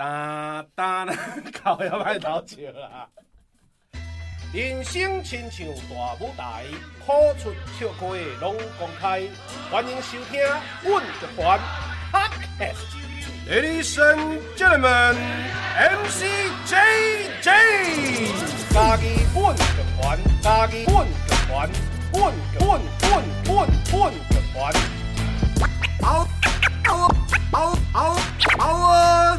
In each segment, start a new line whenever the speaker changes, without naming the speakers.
哒哒啦，靠要歹偷笑啦。人生亲像大舞台，苦出笑开拢公开。欢迎收听阮乐团。Ladies and gentlemen, MC JJ，家己阮乐团，家己阮乐团，阮阮阮阮阮乐团。嗷嗷嗷嗷嗷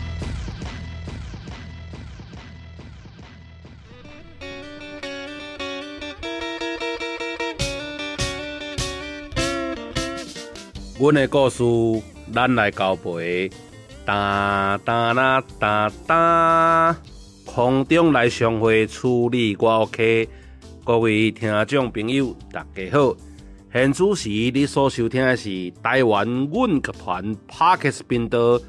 阮的故事，咱来交陪。哒哒啦哒哒，空中来相会，处理我 OK。各位听众朋友，大家好。现此时你所收听的是台湾阮乐团 Podcast 频道，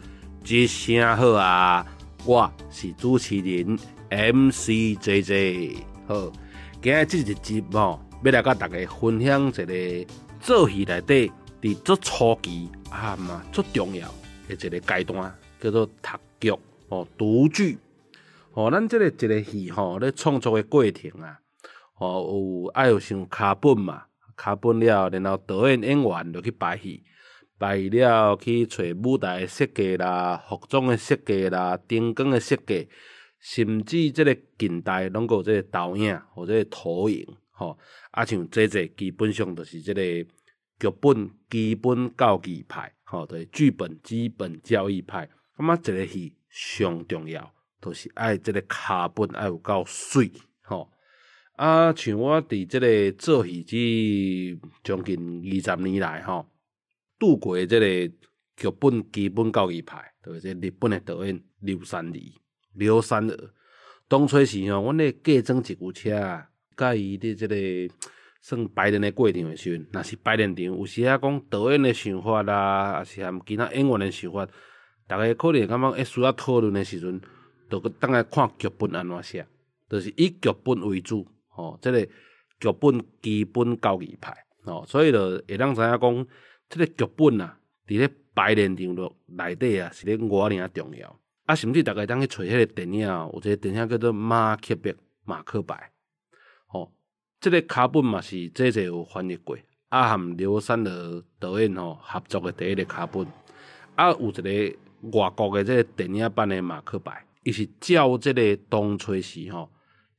一声好啊！我是主持人 MC JJ。好，今日这一集哦，要来甲大家分享一个做戏内底，伫做初期啊嘛，足重要的。一个阶段叫做读剧哦，读剧哦，咱这个一个戏吼咧创作的过程啊，哦有爱有上卡本嘛，卡本了，然后导演演员就去排戏，排了去找舞台设计啦、服装的设计啦、灯光的设计，甚至这个近代拢有这个导演或者投影吼，啊像这这基本上就是这个剧本基本教育派。吼，对，剧本基本教育派，咁啊，一个戏上重要，就是爱这个卡本爱有够水，吼啊，像我伫这个做戏这将近二十年来，吼，度过这个剧本基本教育派，就是日本的导演刘三里、刘三儿，当初时吼，阮咧计装一部车，甲伊伫这个。算排练的过程的时阵，若是排练场，有时啊讲导演的想法啦，还是含其他演员的想法，大家可能感觉会需要讨论的时阵，就去等下看剧本安怎写，就是以剧本为主，吼，这个剧本基本交义派，吼，所以就会当知影讲，这个剧本啊，伫咧排练场落内底啊，是咧偌尔重要，啊，甚至大家当去找迄个电影，有一个电影叫做马克白马克白。这个卡本嘛是这这有翻译过，啊，含刘三儿导演吼合作的第一个卡本，啊，有一个外国的这个电影版的马克白，伊是照这个当初时吼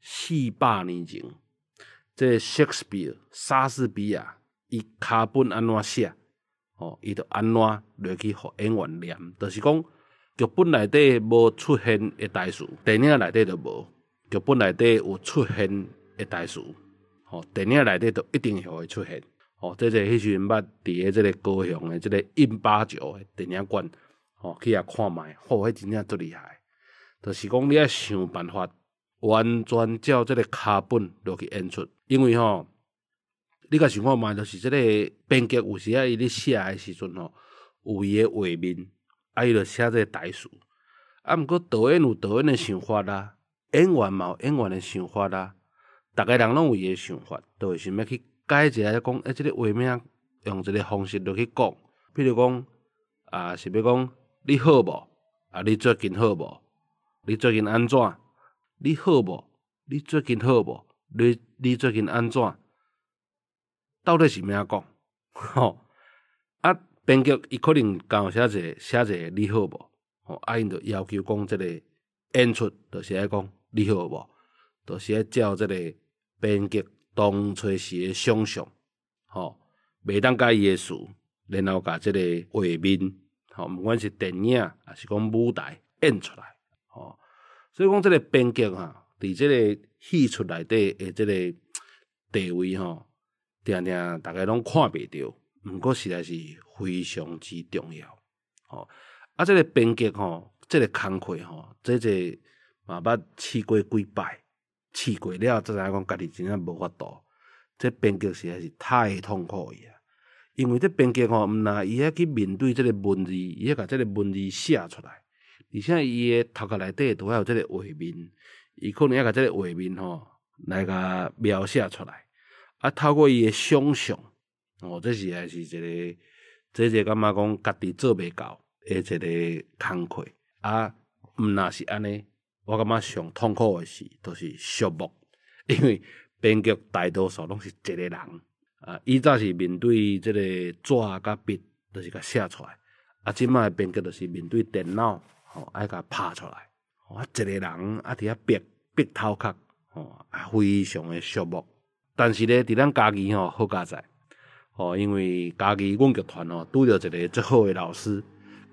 四百年前，这个 Shakespeare 莎士比亚伊卡本安怎写，吼，伊就安怎落去互演员念，就是讲剧本内底无出现的台词，电影内底就无，剧本内底有出现的台词。哦，电影内底都一定会出现。哦，这个迄时阵捌伫诶这个高雄诶这个印八九诶电影馆，哦，去遐看觅，哦，迄真正足厉害。就是讲你要想办法，完全照这个卡本落去演出。因为吼、你甲想看觅，就是这个编剧有时啊，伊咧写诶时阵吼，有伊诶画面，啊，伊就写这个台词。啊，毋过导演有导演诶想法啦，演员嘛有演员诶想法啦。逐个人拢有伊个想法，都会想要去改一下，讲诶，即个画面用一个方式落去讲。比如讲啊，是要讲你好无？啊，你最近好无？你最近安怎？你好无？你最近好无？你你最近安怎？到底是咩讲？吼啊，编剧伊可能刚写一个写一个你好无？吼啊，因着要求讲即个演出，就是爱讲你好无？就是爱照即个。编剧当初时诶想象，吼，袂当甲伊诶事，然后甲即个画面，吼，毋管是电影，还是讲舞台演出来，吼，所以讲即个编剧哈，伫即个戏出内底诶即个地位吼，定定大家拢看袂着，毋过实在是非常之重要，吼，啊，即个编剧吼，即个工课吼，即个嘛捌试过几摆。试过了，才知影讲家己真正无法度。这编剧实在是太痛苦伊啊！因为这编剧吼，毋若伊遐去面对这个文字，伊遐甲这个文字写出来，而且伊诶头壳内底都还有这个画面，伊可能要甲这个画面吼来甲描写出来，啊，透过伊诶想象，哦，这是也是一个，这是感觉讲家己做袂到诶一个工课，啊，毋若是安尼，我感觉上痛苦诶事都是寂寞，因为编剧大多数拢是一个人。啊，以早是面对即个纸甲笔，着是甲写出来。啊，即摆编剧就是面对电脑，吼，爱甲拍出来。啊，一个人啊，伫遐逼逼头壳，吼，啊，非常诶寂寞。但是咧，伫咱家己吼好佳哉，吼，因为家己阮剧团吼拄着一个最好诶老师，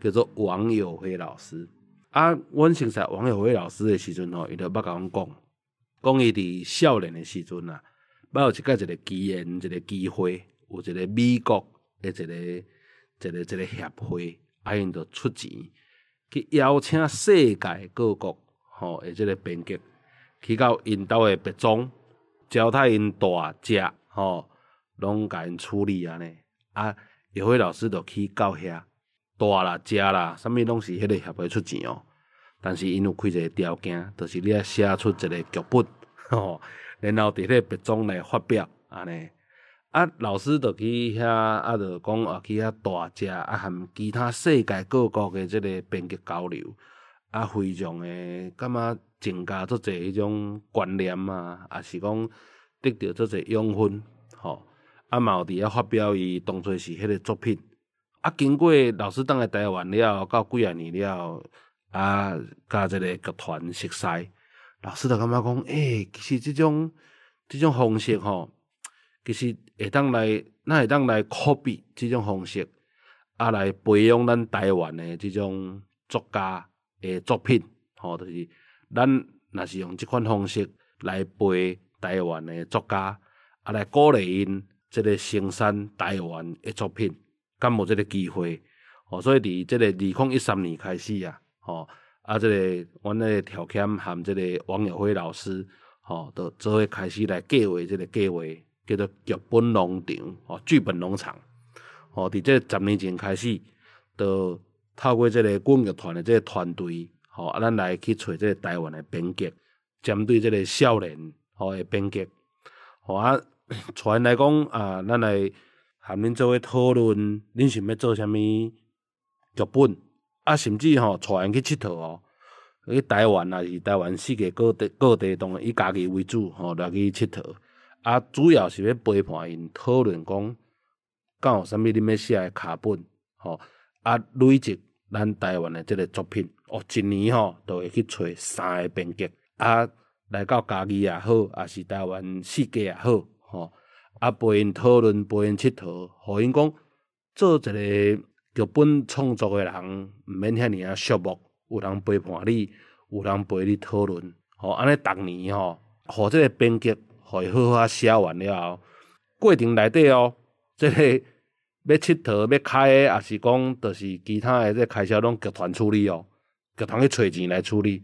叫做王友辉老师。啊，阮认识王友辉老师诶时阵吼，伊着捌甲阮讲，讲伊伫少年诶时阵啊。捌有一个一个机缘，一个机会，有一个美国诶一个一个一个协会，啊，因着出钱去邀请世界各国吼诶，即个编辑去到因兜诶别庄，招待因大只吼，拢甲因处理安尼。啊，有辉老师着去到遐，大啦、只啦，啥物拢是迄个协会出钱哦。但是因有开一个条件，就是你要写出一个剧本，吼。然后伫迄个别庄来发表安尼，啊，老师就去遐，啊，就讲啊去遐大食，啊，含其他世界各国诶即个编辑交流，啊，非常诶感觉增加足侪迄种观念啊，也是讲得到足侪养分，吼，啊，嘛有伫遐发表伊当作是迄个作品，啊，经过老师当来台湾了，到几啊年了，啊，甲即个剧团熟悉。老师就感觉讲，诶、其实这种这种方式吼，其实会当来，咱会当来 copy 这种方式，啊，来培养咱台湾的这种作家诶作品，吼，就是咱若是用这款方式来培台湾的作家，啊，来鼓励因即个生产台湾诶作品，敢无这个机会？吼，所以伫这个二零一三年开始啊，吼。啊，这个阮那个条谦含这个王友辉老师，吼，都做伙开始来计划这个计划，叫做剧本农场，吼，剧本农场，吼，伫这十年前开始，都透过这个阮剧团的这个团队，吼，啊，咱来去找这个台湾的编剧，针对这个少年，吼的编剧，吼啊，带因来讲啊，咱来含恁做伙讨论，恁想要做啥物剧本？啊，甚至吼带因去佚佗哦，去台湾啊，是台湾世界各地各地当以家己为主吼来去佚佗。啊，主要是要陪伴因讨论讲，敢有啥物恁要写诶脚本吼。啊，累积咱台湾诶即个作品哦，一年吼都会去找三个编剧啊，来到家己也好，啊是台湾世界也好吼。啊，陪因讨论，陪因佚佗，互因讲做一个。剧本创作诶人毋免遐尔啊寂寞，有人陪伴你，有人陪你讨论，吼安尼逐年吼，互即个编剧互伊好好啊写完了后，过程内底哦，即、这个要佚佗要开诶，也是讲，着是其他诶，即个开销拢剧团处理哦，剧团去揣钱来处理，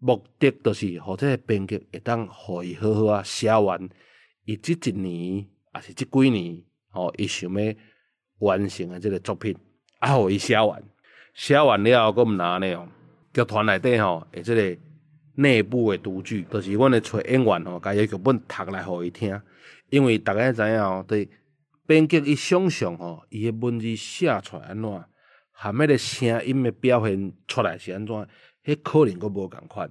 目的着是互即个编剧会当互伊好好啊写完，伊即一年还是即几年，吼伊想要完成诶即个作品。啊，互伊写完，写完了后，阁毋若安尼哦。剧团内底吼，诶，即个内部诶独剧，着、就是阮会找演员吼，甲伊剧本读来互伊听。因为逐个知影哦，对编剧伊想象吼，伊诶文字写出来安怎，含迄个声音诶表现出来是安怎，迄可能阁无共款。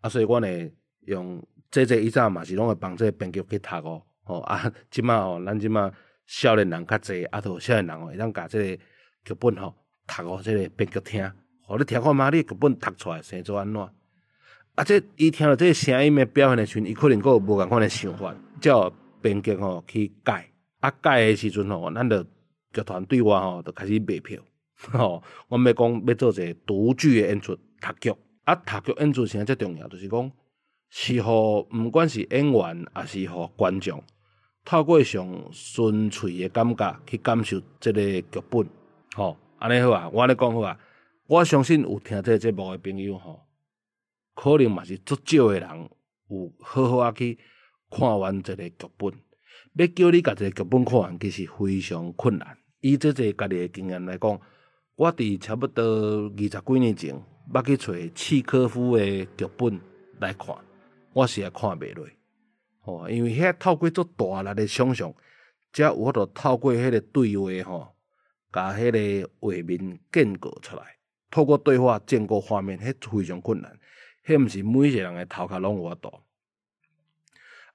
啊，所以阮会用这这以前嘛是拢会帮这个编剧去读哦。吼啊，即马吼，咱即马少年人较侪，啊，着少年人会当甲即个。剧本吼，读哦即个编剧听，互你听看嘛，你剧本读出来生做安怎？啊，这伊听到这个声音的表现的时阵，伊可能阁有无共款的想法，叫编剧吼去改。啊，改的时阵吼，咱着剧团对我吼，就开始卖票。吼，我们要讲要做一个独剧的演出，读剧。啊，读剧演出啥最重要？就是讲，是互毋管是演员，抑是互观众，透过上纯粹诶感觉去感受即个剧本。吼，安尼好啊！我安尼讲好啊！我相信有听这个节目诶朋友吼，可能嘛是足少诶人有好好啊去看完即个剧本。要叫你甲即个剧本看完，其实非常困难。以即个家己诶经验来讲，我伫差不多二十几年前，捌去找契诃夫诶剧本来看，我实在看袂落，吼，因为遐透过足大力诶想象，才有法度透过迄个对话吼，甲迄个画面建构出来。透过对话建构画面，迄非常困难，迄毋是每一个人诶头壳拢有法度。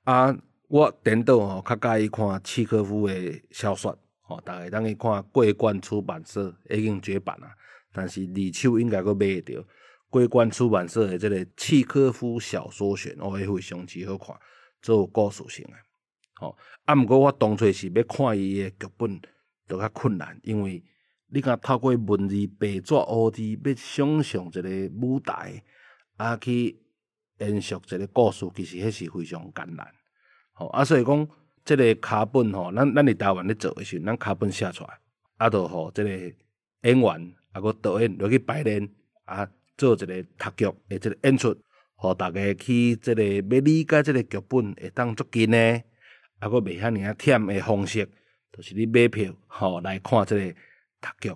啊，我颠倒吼较佮意看契诃夫诶小说。吼，大家当去看桂冠出版社已经绝版啊，但是二手应该阁买得到。过关出版社的这个契诃夫小说选，哦，会非常之好看，做有故事性诶。吼，啊，毋过我当初是要看伊诶剧本，就较困难，因为你若透过文字白纸黑字要想象一个舞台，啊，去延续一个故事，其实迄是非常艰难。吼，啊，所以讲。这个脚本吼，咱咱伫台湾咧做诶时阵，咱脚本写出来，啊，着互这个演员啊，个导演落去排练啊，做一个读剧诶，即个演出，互大家去这个要理解这个剧本会当足紧诶，啊，个袂遐尔啊忝诶方式，就是你买票吼来看这个读剧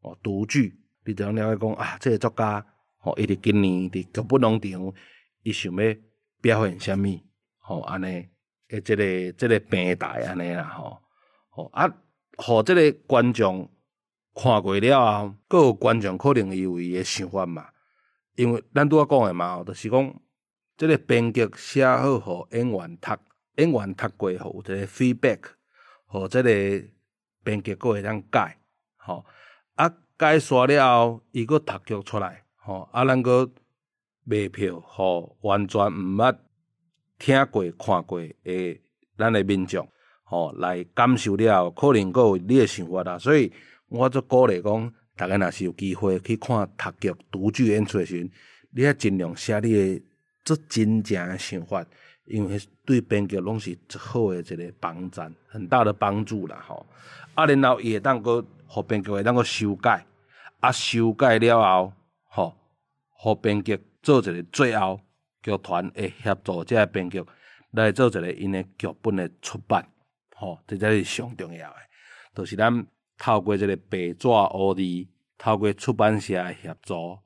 哦，读剧，你就了解讲啊，这个作家吼，伊伫今年伫剧本农场，伊想要表现啥物，吼安尼。诶，即个即个平台安尼啦，吼，吼啊，互即个观众看过了后，阁有观众可能有伊诶想法嘛。因为咱拄仔讲诶嘛，就是讲即个编剧写好，互演员读，演员读过后有一个 feedback，互即个编剧阁会当改，吼啊改煞了后，伊阁读剧出来，吼啊，咱阁卖票，互完全毋捌。听过、看过诶，咱诶民众吼来感受了后，可能阁有你诶想法啦。所以我就鼓励讲，大家若是有机会去看读剧、读剧演出诶时阵，你要尽量写你诶最真正诶想法，因为对编剧拢是一好诶一个帮助，很大的帮助啦。吼，啊，然后伊会当阁互编剧会当阁修改，啊，修改了后，吼，互编剧做一个最后。剧团会协助这个编剧来做一个因的剧本的出版，吼，这才是上重要的。就是咱透过即个白纸黑字，透过出版社诶协助，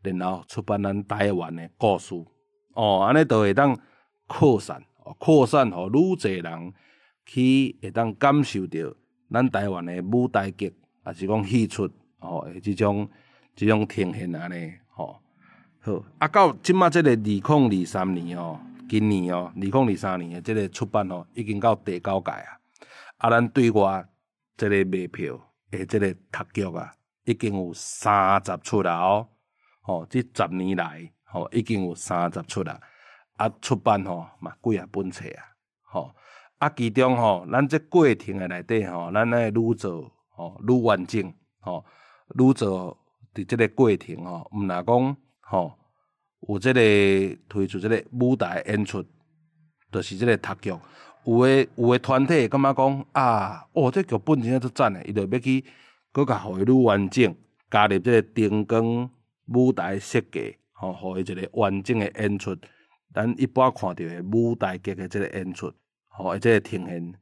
然后出版咱台湾诶故事，哦，安尼就会当扩散，哦扩散，互愈侪人去会当感受到咱台湾诶舞台剧，也是讲戏出，吼，即种即种呈现安尼，吼。好，啊，到即马即个二零二三年哦，今年哦，二零二三年诶，即个出版哦，已经到第九届啊。啊，咱对外即个卖票诶，即个读剧啊，已经有三十出啦哦。吼，即十年来，吼，已经有三十出啦。啊，出版吼嘛几啊本册啊。吼，啊，其中吼，咱即过程诶内底吼，咱爱愈做吼愈完整，吼愈做伫即个过程吼，毋若讲。吼，有即个推出即个舞台演出，就是即个读剧。有诶有诶团体感觉讲啊，哦，这剧本真正足赞诶，伊着要去搁甲互伊愈完整，加入即个灯光舞台设计，吼，互伊一个完整诶演出。咱一般看到诶舞台剧诶即个演出，吼，即个呈现。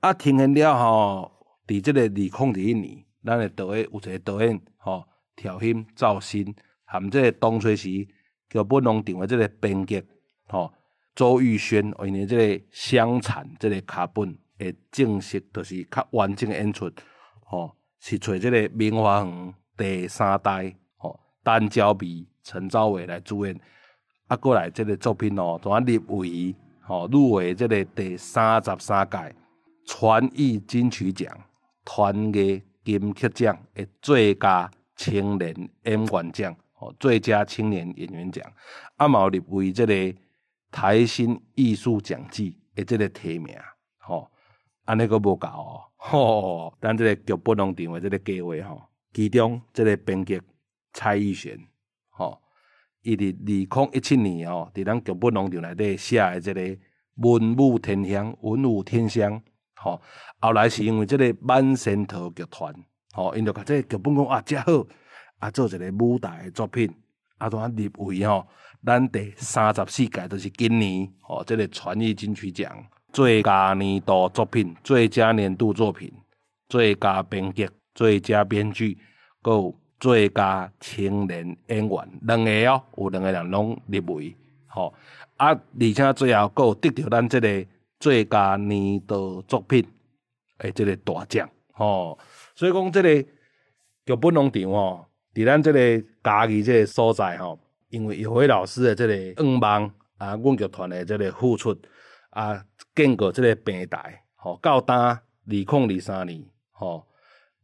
啊，呈现了吼，伫即个二零二一年，咱诶导演有一个导演，吼，调音造新。含即个当初时剧本农场诶即个编剧，吼，周玉轩因为即个相残即个卡本会正式，就是较完整诶演出，吼，是找即个明华园第三代，吼，单焦美、陈昭伟来主演，啊，过来即个作品哦，怎啊入围，吼，入围即个第三十三届传艺金曲奖团艺金曲奖诶最佳青年演员奖。最佳青年演员奖，啊嘛入围这个台新艺术奖季的这个提名，吼，安尼阁无够哦，吼，咱这个剧本农场的这个计划吼，其中这个编剧蔡义璇，吼，伊伫二零一七年哦，伫咱剧本农场内底写诶这个文武天香，文武天香，吼，后来是因为这个万仙桃剧团，吼，因着甲这个剧本讲啊，遮好。啊，做一个舞台诶作品，啊，当入围吼，咱第三十四届就是今年吼，即、这个传艺金曲奖最佳年度作品、最佳年度作品、最佳编剧、最佳编剧，搁有最佳青年演员，两个哦，有两个人拢入围，吼、哦、啊！而且最后搁有得到咱这个最佳年度作品诶，这个大奖，吼、哦。所以讲，这个剧本农场哦，伫咱这个嘉义这个所在吼，因为叶辉老师的这个愿望啊，阮剧团的这个付出啊，建过这个平台，吼、哦，到呾二零二三年，吼、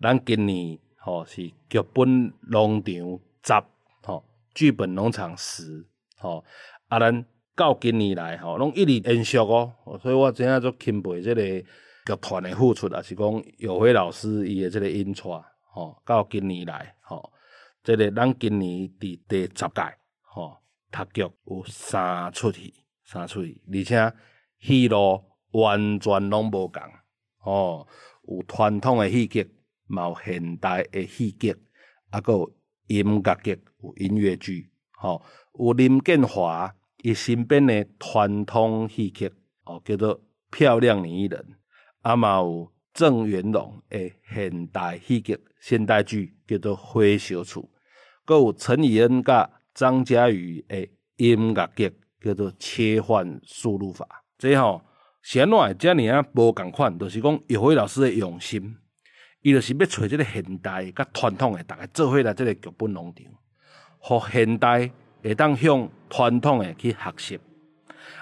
咱今年吼、是剧本农场十，吼、剧本农场十，吼、啊，咱到今年来吼，拢一直延续哦，所以我真正足钦佩这个。剧团的付出啊，是讲有辉老师伊的这个演出，吼，到今年来，吼，这个咱今年伫第十届，吼，读剧有三出戏，三出戏，而且戏路完全拢无共，吼，有传统的戏剧，嘛有现代的戏剧，啊，搁有音乐剧，有音乐剧，吼，有林建华伊身边的传统戏剧，哦，叫做漂亮女人。啊嘛有郑元龙诶，现代戏剧、现代剧叫做《花小厝》，搁有陈以恩甲张家宇诶，音乐剧叫做《切换输入法》。这吼先来遮尔啊无共款，就是讲叶辉老师诶用心，伊就是要找这个现代甲传统诶，大家做伙来这个剧本农场，互现代会当向传统诶去学习，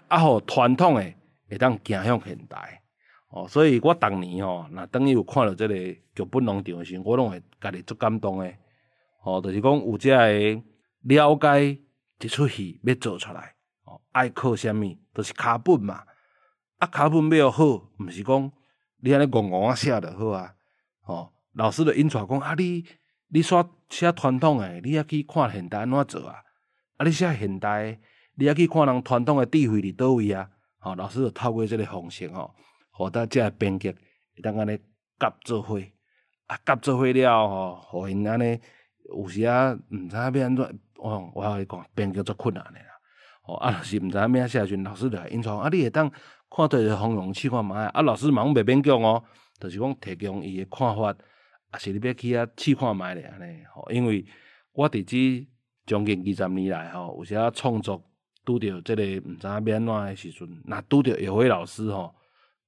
啊，互传统诶会当行向现代。哦，所以我逐年吼，若等于有看到这个剧本农场诶时，我拢会家己足感动诶。哦，就是讲有遮个了解一出戏要做出来，哦，爱靠啥物，就是脚本嘛。啊，脚本要好，毋是讲你安尼戆戆啊写就好啊。哦，老师着引出讲啊，你你煞写传统诶，你也去看现代安怎做啊？啊，你写现代，你也去看人传统诶智慧伫倒位啊？哦，老师着透过这个方式吼。互大家编剧会当安尼夹做伙，啊夹做伙了吼，互因安尼有时啊毋知影要安怎，我，我甲你讲编剧足困难诶啦，哦啊是毋知影咩写时阵，老师着来引导啊，你会当看对着方向试看觅，啊老师嘛袂勉强哦，就是讲提供伊诶看法，啊是你要去遐试看觅咧安尼，吼，因为我伫即将近二十年来吼，有时啊创作拄着即个毋知影要安怎诶时阵，若拄着叶辉老师吼。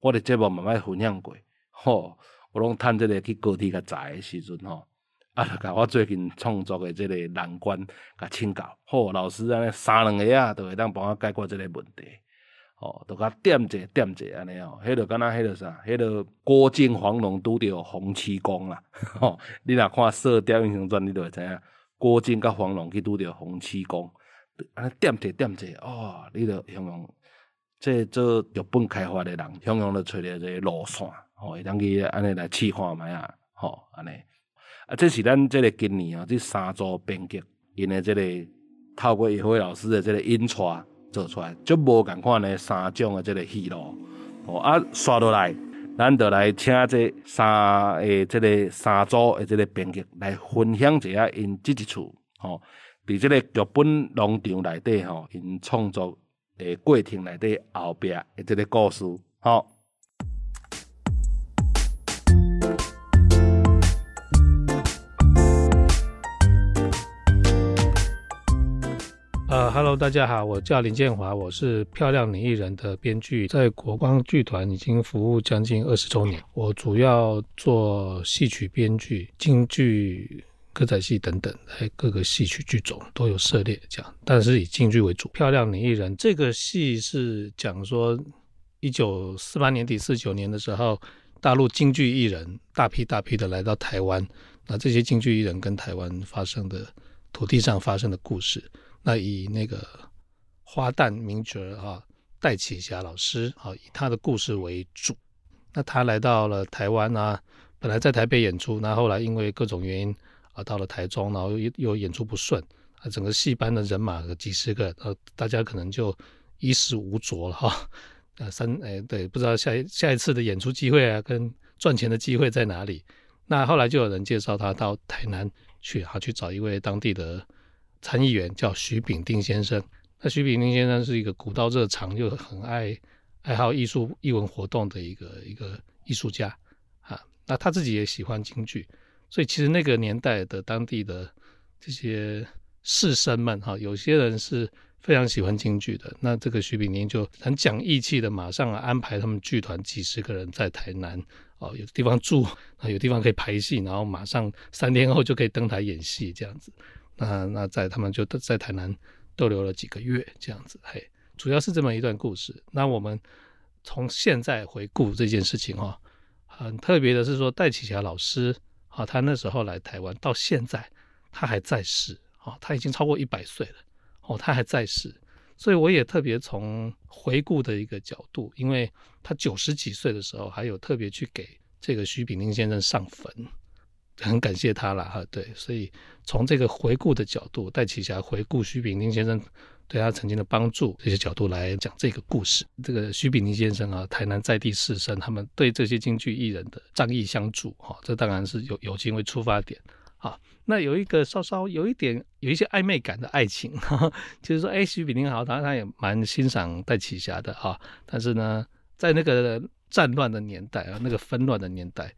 我的节目慢慢分享过，吼，我拢趁这个去高铁较早诶时阵吼，啊，甲我最近创作的这个难关甲请教，吼，老师安尼三两个啊，都会当帮我解决这个问题，吼，都甲点者点者安尼哦，迄个敢若迄个啥，迄个郭靖黄龙拄着洪七公啦，吼，你若看《射雕英雄传》，你就会知影郭靖甲黄龙去拄着洪七公，安尼点者点者哦，你着形容。这做剧本开发的人，向向都找着这个路线，吼，会当去安尼来试看觅啊，吼，安尼。啊，这是咱这个今年啊，这三组编剧，因为这个透过叶辉老师的这个演出做出来，就无共款的三种的这个戏路。哦，啊，刷落来，咱就来请这三诶这个三组的这个编剧来分享一下因这一次，吼，伫这个剧本农场内底，吼，因创作。诶，过程内底后壁诶，这个故事，好。
呃，Hello，大家好，我叫林建华，我是《漂亮女艺人》的编剧，在国光剧团已经服务将近二十周年。我主要做戏曲编剧、京剧。歌仔戏等等，还各个戏曲剧种都有涉猎，这样，但是以京剧为主。漂亮女艺人这个戏是讲说，一九四八年底四九年的时候，大陆京剧艺人大批大批的来到台湾，那这些京剧艺人跟台湾发生的土地上发生的故事，那以那个花旦名角啊戴启霞老师啊，以他的故事为主。那他来到了台湾啊，本来在台北演出，那后来因为各种原因。啊，到了台中，然后又又演出不顺，啊，整个戏班的人马几十个，呃，大家可能就衣食无着了哈。呃，三，哎，对，不知道下一下一次的演出机会啊，跟赚钱的机会在哪里？那后来就有人介绍他到台南去，哈，去找一位当地的参议员，叫徐炳丁先生。那徐炳丁先生是一个古道热肠，又很爱爱好艺术艺文活动的一个一个艺术家啊。那他自己也喜欢京剧，所以其实那个年代的当地的这些士绅们哈，有些人是非常喜欢京剧的。那这个徐炳宁就很讲义气的，马上安排他们剧团几十个人在台南哦，有地方住啊，有地方可以排戏，然后马上三天后就可以登台演戏这样子。那那在他们就在台南逗留了几个月这样子，嘿，主要是这么一段故事。那我们从现在回顾这件事情哈。很特别的是说，戴启霞老师啊，他那时候来台湾，到现在他还在世啊，他已经超过一百岁了哦，他还在世，所以我也特别从回顾的一个角度，因为他九十几岁的时候，还有特别去给这个徐炳宁先生上坟，很感谢他了哈。对，所以从这个回顾的角度，戴启霞回顾徐炳麟先生。对他曾经的帮助，这些角度来讲这个故事。这个徐炳麟先生啊，台南在地士绅，他们对这些京剧艺人的仗义相助，哈，这当然是有友情为出发点，啊，那有一个稍稍有一点有一些暧昧感的爱情，哈哈就是说，哎，徐炳麟好，他他也蛮欣赏戴启霞的哈，但是呢，在那个战乱的年代啊，那个纷乱的年代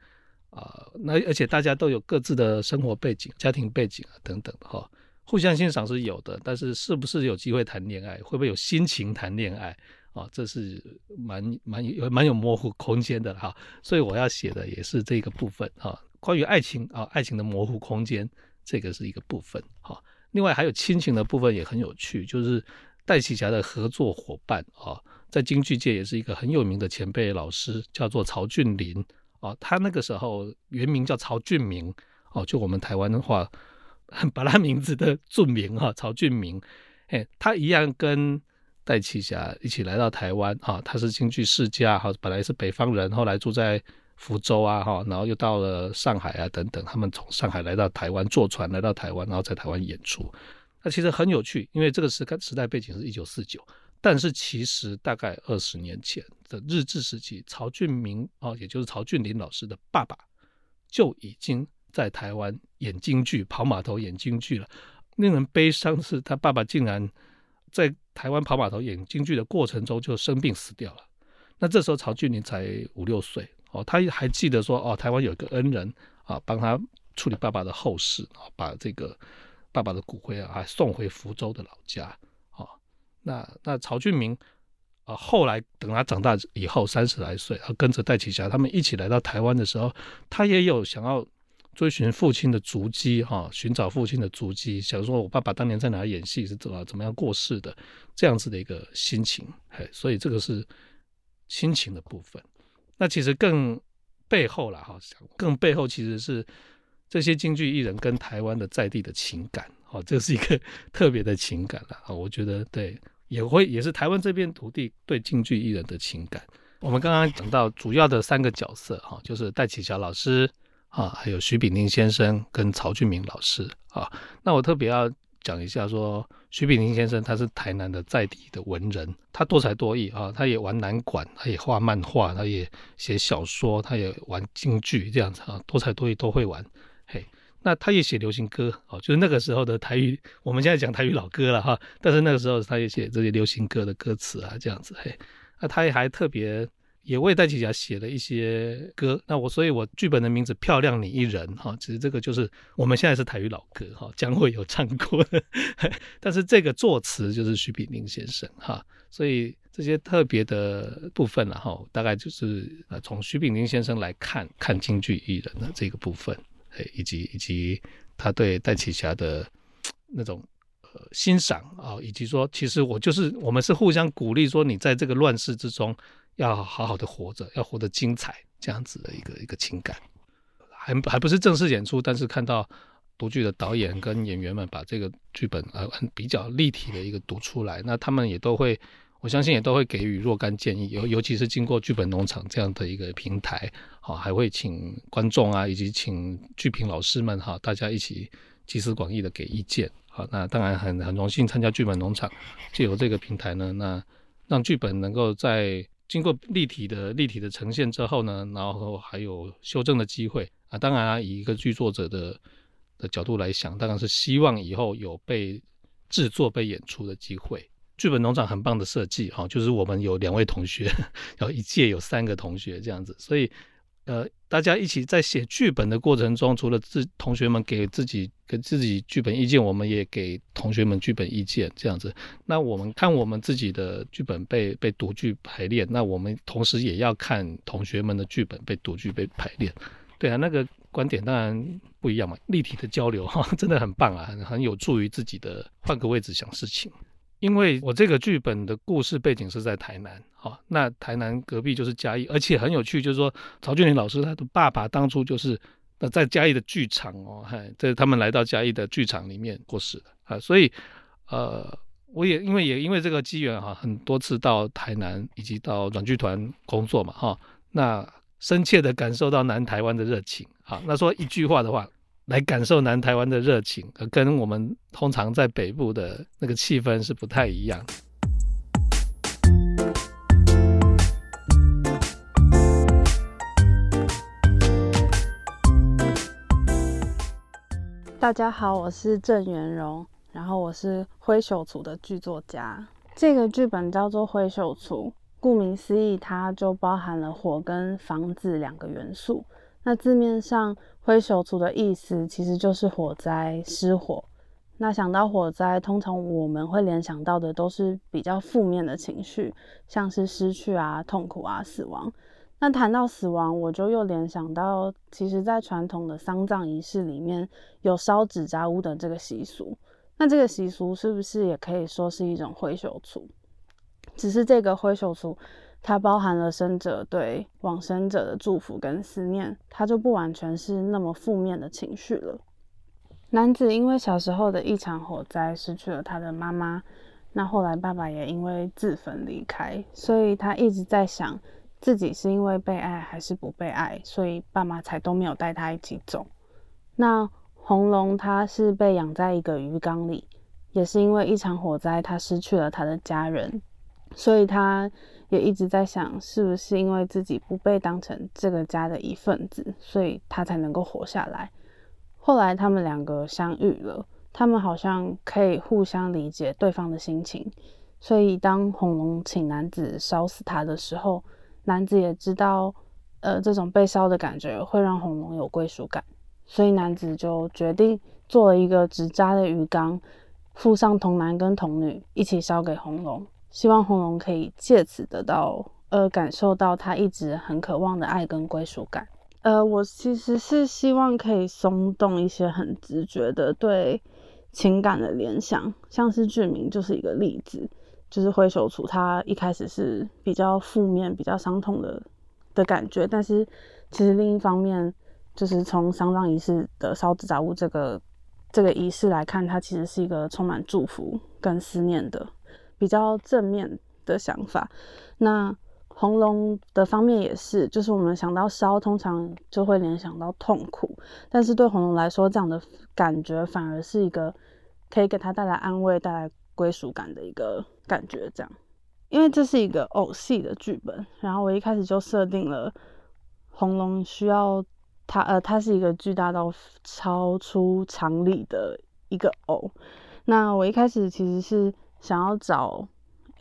啊，那而且大家都有各自的生活背景、家庭背景啊等等哈。互相欣赏是有的，但是是不是有机会谈恋爱，会不会有心情谈恋爱啊？这是蛮蛮有蛮有模糊空间的哈。所以我要写的也是这个部分啊，关于爱情啊，爱情的模糊空间，这个是一个部分哈。另外还有亲情的部分也很有趣，就是戴启霞的合作伙伴啊，在京剧界也是一个很有名的前辈老师，叫做曹俊林哦。他那个时候原名叫曹俊明哦，就我们台湾的话。把他名字的俊名哈，曹俊明，哎，他一样跟戴启霞一起来到台湾啊，他是京剧世家哈，本来是北方人，后来住在福州啊哈，然后又到了上海啊等等，他们从上海来到台湾，坐船来到台湾，然后在台湾演出。那其实很有趣，因为这个时时代背景是一九四九，但是其实大概二十年前的日治时期，曹俊明啊，也就是曹俊林老师的爸爸就已经。在台湾演京剧，跑码头演京剧了。令人悲伤的是，他爸爸竟然在台湾跑码头演京剧的过程中就生病死掉了。那这时候曹俊林才五六岁哦，他还记得说哦，台湾有一个恩人啊，帮他处理爸爸的后事啊，把这个爸爸的骨灰啊还送回福州的老家啊。那那曹俊明啊，后来等他长大以后三十来岁，啊，跟着戴启霞他们一起来到台湾的时候，他也有想要。追寻父亲的足迹，哈，寻找父亲的足迹，想说我爸爸当年在哪演戏，是怎么怎么样过世的，这样子的一个心情，嘿，所以这个是亲情的部分。那其实更背后了，哈，更背后其实是这些京剧艺人跟台湾的在地的情感，哦，这是一个 特别的情感了，啊，我觉得对，也会也是台湾这片土地对京剧艺人的情感。我们刚刚讲到主要的三个角色，哈，就是戴启霞老师。啊，还有徐炳麟先生跟曹俊明老师啊，那我特别要讲一下说，徐炳麟先生他是台南的在地的文人，他多才多艺啊，他也玩南管，他也画漫画，他也写小说，他也玩京剧这样子啊，多才多艺都会玩。嘿，那他也写流行歌哦，就是那个时候的台语，我们现在讲台语老歌了哈，但是那个时候他也写这些流行歌的歌词啊，这样子嘿，那他也还特别。也为戴启霞写了一些歌，那我所以，我剧本的名字《漂亮你一人》哈，其实这个就是我们现在是台语老歌哈，将会有唱过的，但是这个作词就是徐炳麟先生哈，所以这些特别的部分了哈，大概就是呃从徐炳麟先生来看看京剧艺人的这个部分，以及以及他对戴启霞的那种呃欣赏啊，以及说其实我就是我们是互相鼓励说，你在这个乱世之中。要好好的活着，要活得精彩，这样子的一个一个情感，还还不是正式演出，但是看到读剧的导演跟演员们把这个剧本呃很比较立体的一个读出来，那他们也都会，我相信也都会给予若干建议，尤尤其是经过剧本农场这样的一个平台，好，还会请观众啊，以及请剧评老师们哈，大家一起集思广益的给意见，好，那当然很很荣幸参加剧本农场，借由这个平台呢，那让剧本能够在经过立体的立体的呈现之后呢，然后还有修正的机会啊。当然啊，以一个剧作者的的角度来想，当然是希望以后有被制作、被演出的机会。剧本农场很棒的设计哈，就是我们有两位同学，然后一届有三个同学这样子，所以呃，大家一起在写剧本的过程中，除了自同学们给自己给自己剧本意见，我们也给同学们剧本意见，这样子。那我们看我们自己的剧本被被读剧排练，那我们同时也要看同学们的剧本被读剧被排练。对啊，那个观点当然不一样嘛，立体的交流哈，真的很棒啊，很很有助于自己的换个位置想事情。因为我这个剧本的故事背景是在台南，哈，那台南隔壁就是嘉义，而且很有趣，就是说曹俊林老师他的爸爸当初就是那在嘉义的剧场哦，嗨，在他们来到嘉义的剧场里面过世的啊，所以呃，我也因为也因为这个机缘哈，很多次到台南以及到软剧团工作嘛，哈，那深切的感受到南台湾的热情，啊，那说一句话的话。来感受南台湾的热情，跟我们通常在北部的那个气氛是不太一样。
大家好，我是郑元荣，然后我是挥手族的剧作家。这个剧本叫做《挥手族》，顾名思义，它就包含了火跟房子两个元素。那字面上，挥手族的意思其实就是火灾、失火。那想到火灾，通常我们会联想到的都是比较负面的情绪，像是失去啊、痛苦啊、死亡。那谈到死亡，我就又联想到，其实在传统的丧葬仪式里面有烧纸扎屋的这个习俗。那这个习俗是不是也可以说是一种挥手族？只是这个挥手族。它包含了生者对往生者的祝福跟思念，它就不完全是那么负面的情绪了。男子因为小时候的一场火灾失去了他的妈妈，那后来爸爸也因为自焚离开，所以他一直在想自己是因为被爱还是不被爱，所以爸妈才都没有带他一起走。那红龙他是被养在一个鱼缸里，也是因为一场火灾，他失去了他的家人，所以他。也一直在想，是不是因为自己不被当成这个家的一份子，所以他才能够活下来。后来他们两个相遇了，他们好像可以互相理解对方的心情。所以当红龙请男子烧死他的时候，男子也知道，呃，这种被烧的感觉会让红龙有归属感，所以男子就决定做了一个纸扎的鱼缸，附上童男跟童女一起烧给红龙。希望红龙可以借此得到，呃，感受到他一直很渴望的爱跟归属感。呃，我其实是希望可以松动一些很直觉的对情感的联想，像是剧名就是一个例子，就是挥手处，他一开始是比较负面、比较伤痛的的感觉，但是其实另一方面，就是从丧葬仪式的烧纸杂物这个这个仪式来看，它其实是一个充满祝福跟思念的。比较正面的想法，那红龙的方面也是，就是我们想到烧，通常就会联想到痛苦，但是对红龙来说，这样的感觉反而是一个可以给他带来安慰、带来归属感的一个感觉。这样，因为这是一个偶戏的剧本，然后我一开始就设定了红龙需要他，呃，他是一个巨大到超出常理的一个偶。那我一开始其实是。想要找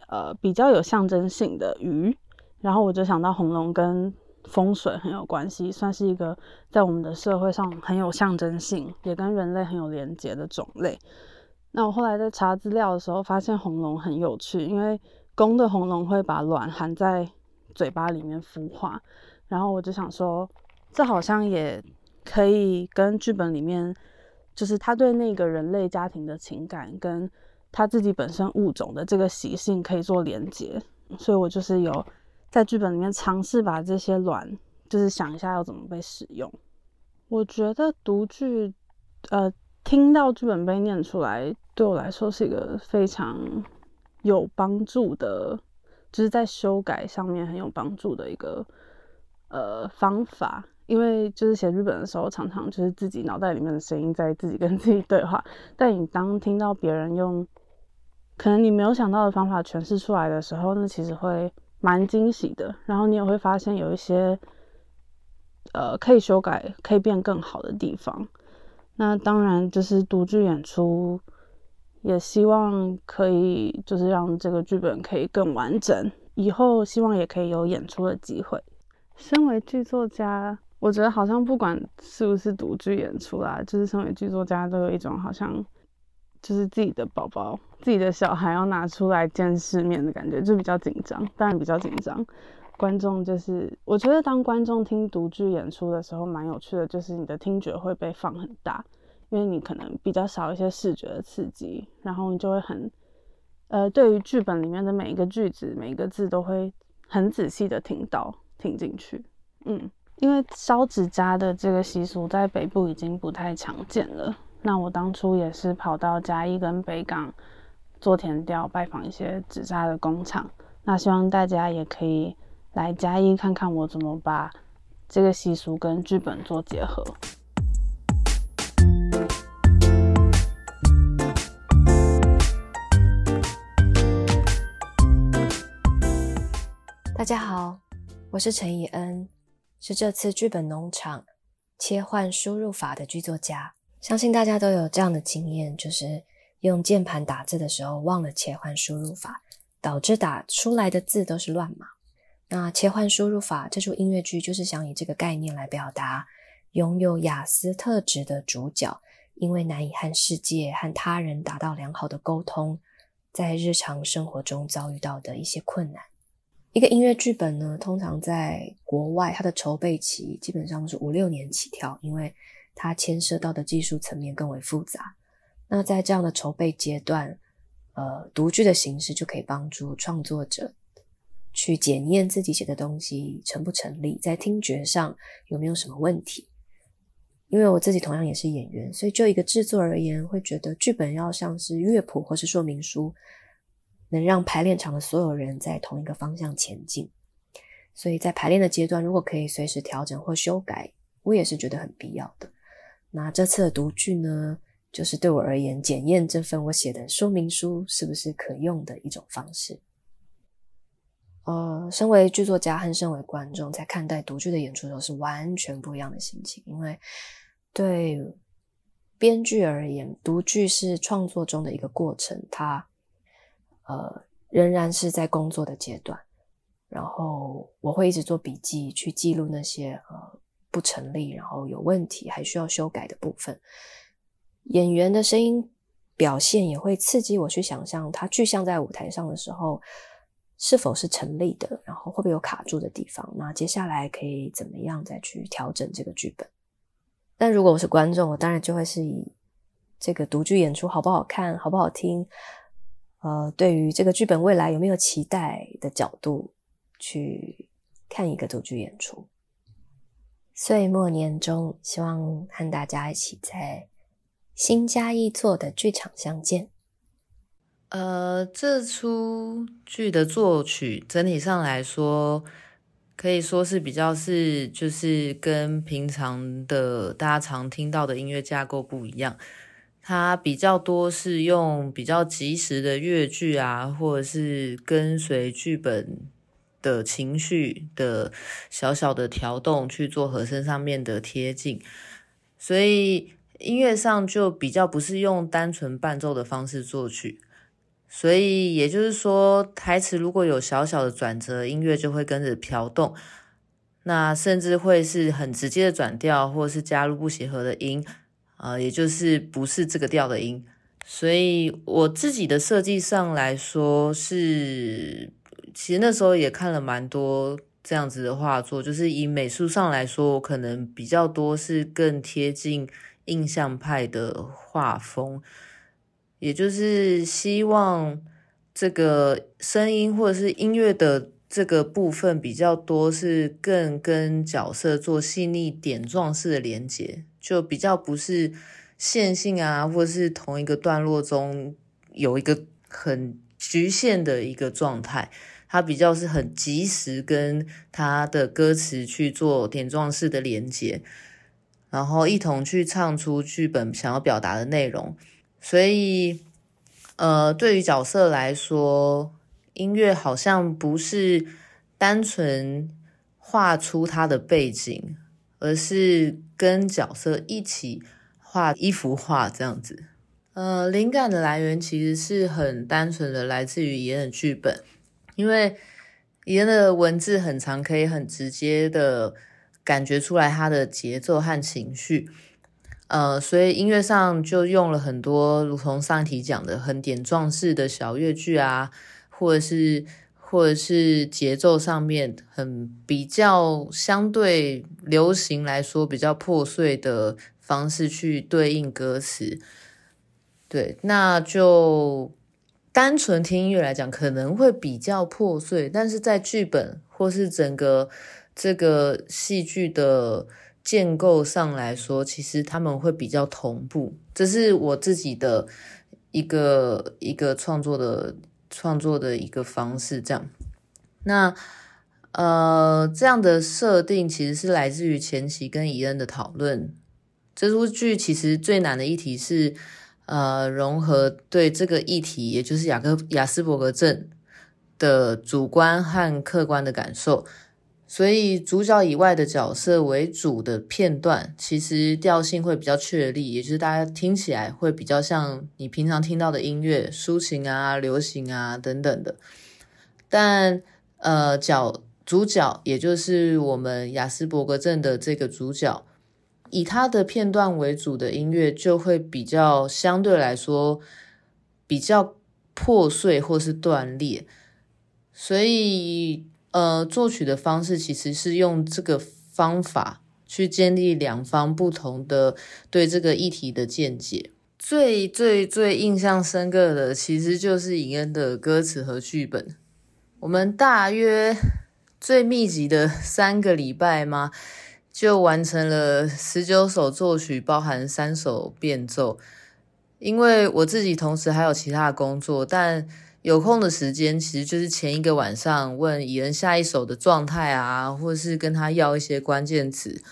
呃比较有象征性的鱼，然后我就想到红龙跟风水很有关系，算是一个在我们的社会上很有象征性，也跟人类很有连结的种类。那我后来在查资料的时候，发现红龙很有趣，因为公的红龙会把卵含在嘴巴里面孵化，然后我就想说，这好像也可以跟剧本里面，就是他对那个人类家庭的情感跟。他自己本身物种的这个习性可以做连接，所以我就是有在剧本里面尝试把这些卵，就是想一下要怎么被使用。我觉得读剧，呃，听到剧本被念出来，对我来说是一个非常有帮助的，就是在修改上面很有帮助的一个呃方法。因为就是写剧本的时候，常常就是自己脑袋里面的声音在自己跟自己对话，但你当听到别人用可能你没有想到的方法诠释出来的时候，那其实会蛮惊喜的。然后你也会发现有一些，呃，可以修改、可以变更好的地方。那当然就是独剧演出，也希望可以就是让这个剧本可以更完整。以后希望也可以有演出的机会。身为剧作家，我觉得好像不管是不是独剧演出啦，就是身为剧作家都有一种好像就是自己的宝宝、自己的小孩要拿出来见世面的感觉，就比较紧张，当然比较紧张。观众就是，我觉得当观众听独剧演出的时候，蛮有趣的，就是你的听觉会被放很大，因为你可能比较少一些视觉的刺激，然后你就会很，呃，对于剧本里面的每一个句子、每一个字都会很仔细的听到、听进去。嗯，因为烧纸扎的这个习俗在北部已经不太常见了。那我当初也是跑到嘉义跟北港做田调，拜访一些纸扎的工厂。那希望大家也可以。来嘉义看看我怎么把这个习俗跟剧本做结合。
大家好，我是陈以恩，是这次剧本农场切换输入法的剧作家。相信大家都有这样的经验，就是用键盘打字的时候忘了切换输入法，导致打出来的字都是乱码。那切换输入法这出音乐剧就是想以这个概念来表达，拥有亚斯特质的主角，因为难以和世界和他人达到良好的沟通，在日常生活中遭遇到的一些困难。一个音乐剧本呢，通常在国外，它的筹备期基本上是五六年起跳，因为它牵涉到的技术层面更为复杂。那在这样的筹备阶段，呃，读剧的形式就可以帮助创作者。去检验自己写的东西成不成立，在听觉上有没有什么问题？因为我自己同样也是演员，所以就一个制作而言，会觉得剧本要像是乐谱或是说明书，能让排练场的所有人在同一个方向前进。所以在排练的阶段，如果可以随时调整或修改，我也是觉得很必要的。那这次的读剧呢，就是对我而言检验这份我写的说明书是不是可用的一种方式。呃，身为剧作家和身为观众，在看待独剧的演出的时候是完全不一样的心情。因为对编剧而言，独剧是创作中的一个过程，它呃仍然是在工作的阶段。然后我会一直做笔记，去记录那些呃不成立、然后有问题还需要修改的部分。演员的声音表现也会刺激我去想象，他具象在舞台上的时候。是否是成立的？然后会不会有卡住的地方？那接下来可以怎么样再去调整这个剧本？但如果我是观众，我当然就会是以这个独剧演出好不好看、好不好听，呃，对于这个剧本未来有没有期待的角度去看一个独剧演出。岁末年终，希望和大家一起在新嘉义做的剧场相见。
呃，这出剧的作曲整体上来说，可以说是比较是就是跟平常的大家常听到的音乐架构不一样。它比较多是用比较即时的乐句啊，或者是跟随剧本的情绪的小小的调动去做和声上面的贴近，所以音乐上就比较不是用单纯伴奏的方式作曲。所以也就是说，台词如果有小小的转折，音乐就会跟着飘动，那甚至会是很直接的转调，或是加入不协和的音，啊、也就是不是这个调的音。所以我自己的设计上来说是，其实那时候也看了蛮多这样子的画作，就是以美术上来说，我可能比较多是更贴近印象派的画风。也就是希望这个声音或者是音乐的这个部分比较多，是更跟角色做细腻点状式的连接，就比较不是线性啊，或者是同一个段落中有一个很局限的一个状态，它比较是很及时跟它的歌词去做点状式的连接，然后一同去唱出剧本想要表达的内容。所以，呃，对于角色来说，音乐好像不是单纯画出他的背景，而是跟角色一起画一幅画这样子。呃，灵感的来源其实是很单纯的，来自于演的剧本，因为伊恩的文字很长，可以很直接的感觉出来他的节奏和情绪。呃，所以音乐上就用了很多，如同上一题讲的，很点状式的小乐句啊，或者是或者是节奏上面很比较相对流行来说比较破碎的方式去对应歌词。对，那就单纯听音乐来讲，可能会比较破碎，但是在剧本或是整个这个戏剧的。建构上来说，其实他们会比较同步，这是我自己的一个一个创作的创作的一个方式。这样，那呃，这样的设定其实是来自于前期跟伊恩的讨论。这出剧其实最难的议题是呃，融合对这个议题，也就是雅克亚斯伯格症的主观和客观的感受。所以主角以外的角色为主的片段，其实调性会比较确立，也就是大家听起来会比较像你平常听到的音乐，抒情啊、流行啊等等的。但呃，角主角也就是我们雅斯伯格症的这个主角，以他的片段为主的音乐，就会比较相对来说比较破碎或是断裂，所以。呃，作曲的方式其实是用这个方法去建立两方不同的对这个议题的见解。最最最印象深刻的，其实就是尹恩的歌词和剧本。我们大约最密集的 三个礼拜吗，就完成了十九首作曲，包含三首变奏。因为我自己同时还有其他工作，但有空的时间，其实就是前一个晚上问伊恩下一首的状态啊，或者是跟他要一些关键词，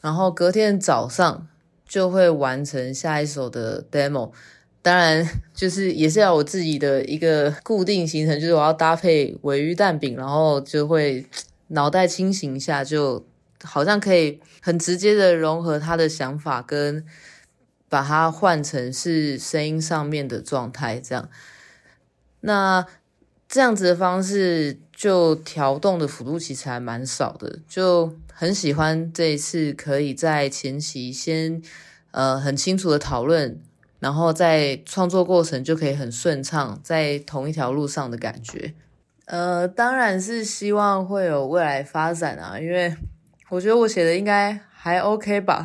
然后隔天早上就会完成下一首的 demo。当然，就是也是要我自己的一个固定行程，就是我要搭配鮪鱼蛋饼，然后就会脑袋清醒一下，就好像可以很直接的融合他的想法，跟把它换成是声音上面的状态，这样。那这样子的方式，就调动的幅度其实还蛮少的，就很喜欢这一次可以在前期先呃很清楚的讨论，然后在创作过程就可以很顺畅，在同一条路上的感觉。呃，当然是希望会有未来发展啊，因为我觉得我写的应该还 OK 吧，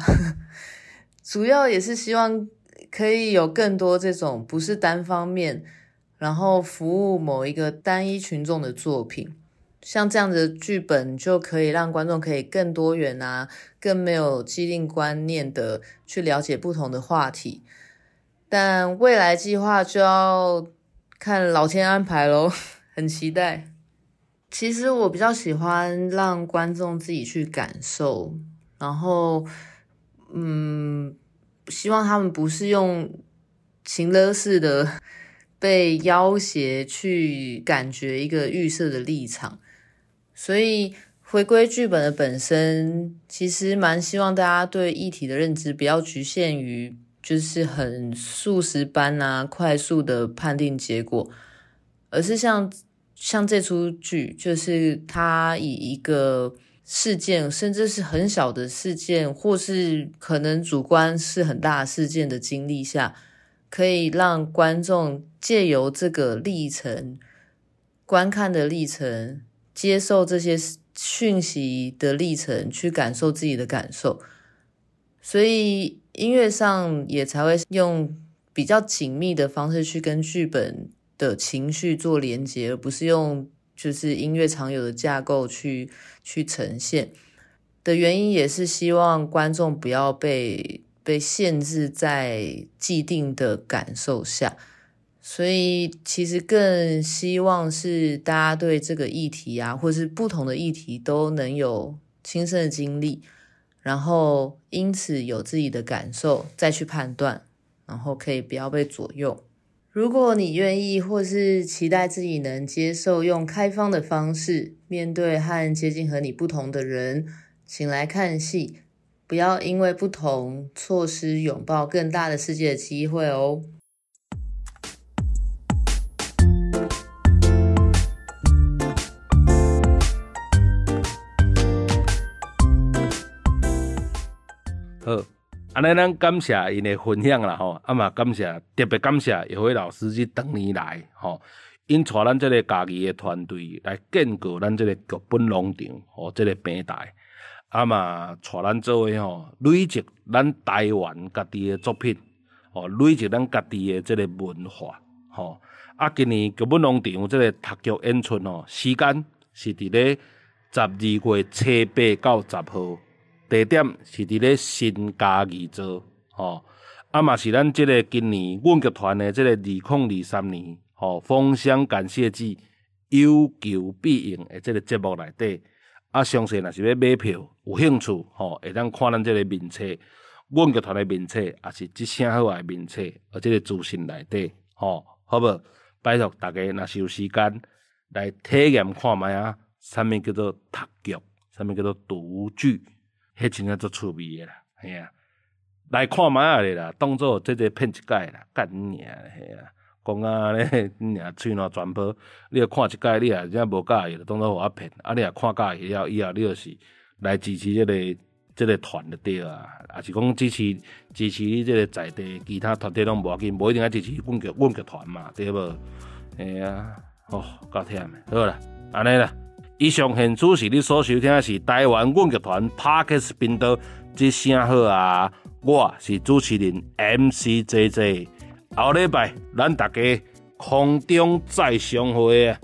主要也是希望可以有更多这种不是单方面。然后服务某一个单一群众的作品，像这样的剧本就可以让观众可以更多元啊，更没有既定观念的去了解不同的话题。但未来计划就要看老天安排喽，很期待。其实我比较喜欢让观众自己去感受，然后嗯，希望他们不是用情勒式的。被要挟去感觉一个预设的立场，所以回归剧本的本身，其实蛮希望大家对议题的认知不要局限于就是很速食般啊，快速的判定结果，而是像像这出剧，就是它以一个事件，甚至是很小的事件，或是可能主观是很大的事件的经历下。可以让观众借由这个历程、观看的历程、接受这些讯息的历程，去感受自己的感受。所以音乐上也才会用比较紧密的方式去跟剧本的情绪做连接，而不是用就是音乐常有的架构去去呈现。的原因也是希望观众不要被。被限制在既定的感受下，所以其实更希望是大家对这个议题啊，或是不同的议题都能有亲身的经历，然后因此有自己的感受，再去判断，然后可以不要被左右。如果你愿意，或是期待自己能接受用开放的方式面对和接近和你不同的人，请来看戏。不要因为不同错失拥抱更大的世界的机会哦。
安尼咱感谢因的分享啦吼，啊嘛感谢特别感谢叶辉老师这当年来吼，因带咱这个家己的团队来建构咱这个剧本农场吼，这个平台，啊嘛带咱做位吼累积咱台湾家己的作品，吼累积咱家己的这个文化，吼。啊今年剧本农场这个读剧演出吼，时间是伫咧十二月七八到十号。地点是伫咧新嘉义做，吼，啊嘛是咱即个今年阮剧团的即个二零二三年，吼，封箱感谢祭有求必应的即个节目内底，啊，详细若是要买票，有兴趣，吼，会当看咱即个名册，阮剧团的名册，也是即声好诶名册，而即个资讯内底，吼，好无？拜托大家若是有时间来体验看觅啊，啥物叫做读剧，啥物叫做读剧。迄真正足趣味诶啦，嘿啊，来看觅下咧啦，当做即个骗一届啦，干你娘嘿啊，讲啊咧，你娘喙若全破，你着看一届，你也真无介意，当做互我骗，啊，你也看介意了以后，你就是来支持即个即个团就对啊，也是讲支持支持你即个在地其他团体拢无要紧，无一定要支持阮剧阮剧团嘛，对无？嘿啊，哦，够忝诶，好啦，安尼啦。以上现主持你所收听的是台湾阮剧团 Parkes 频道，即声好啊！我是主持人 MCJJ，后礼拜咱大家空中再相会啊！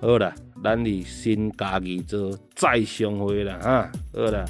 好啦，咱伫新家己做再相会啦，哈！好啦。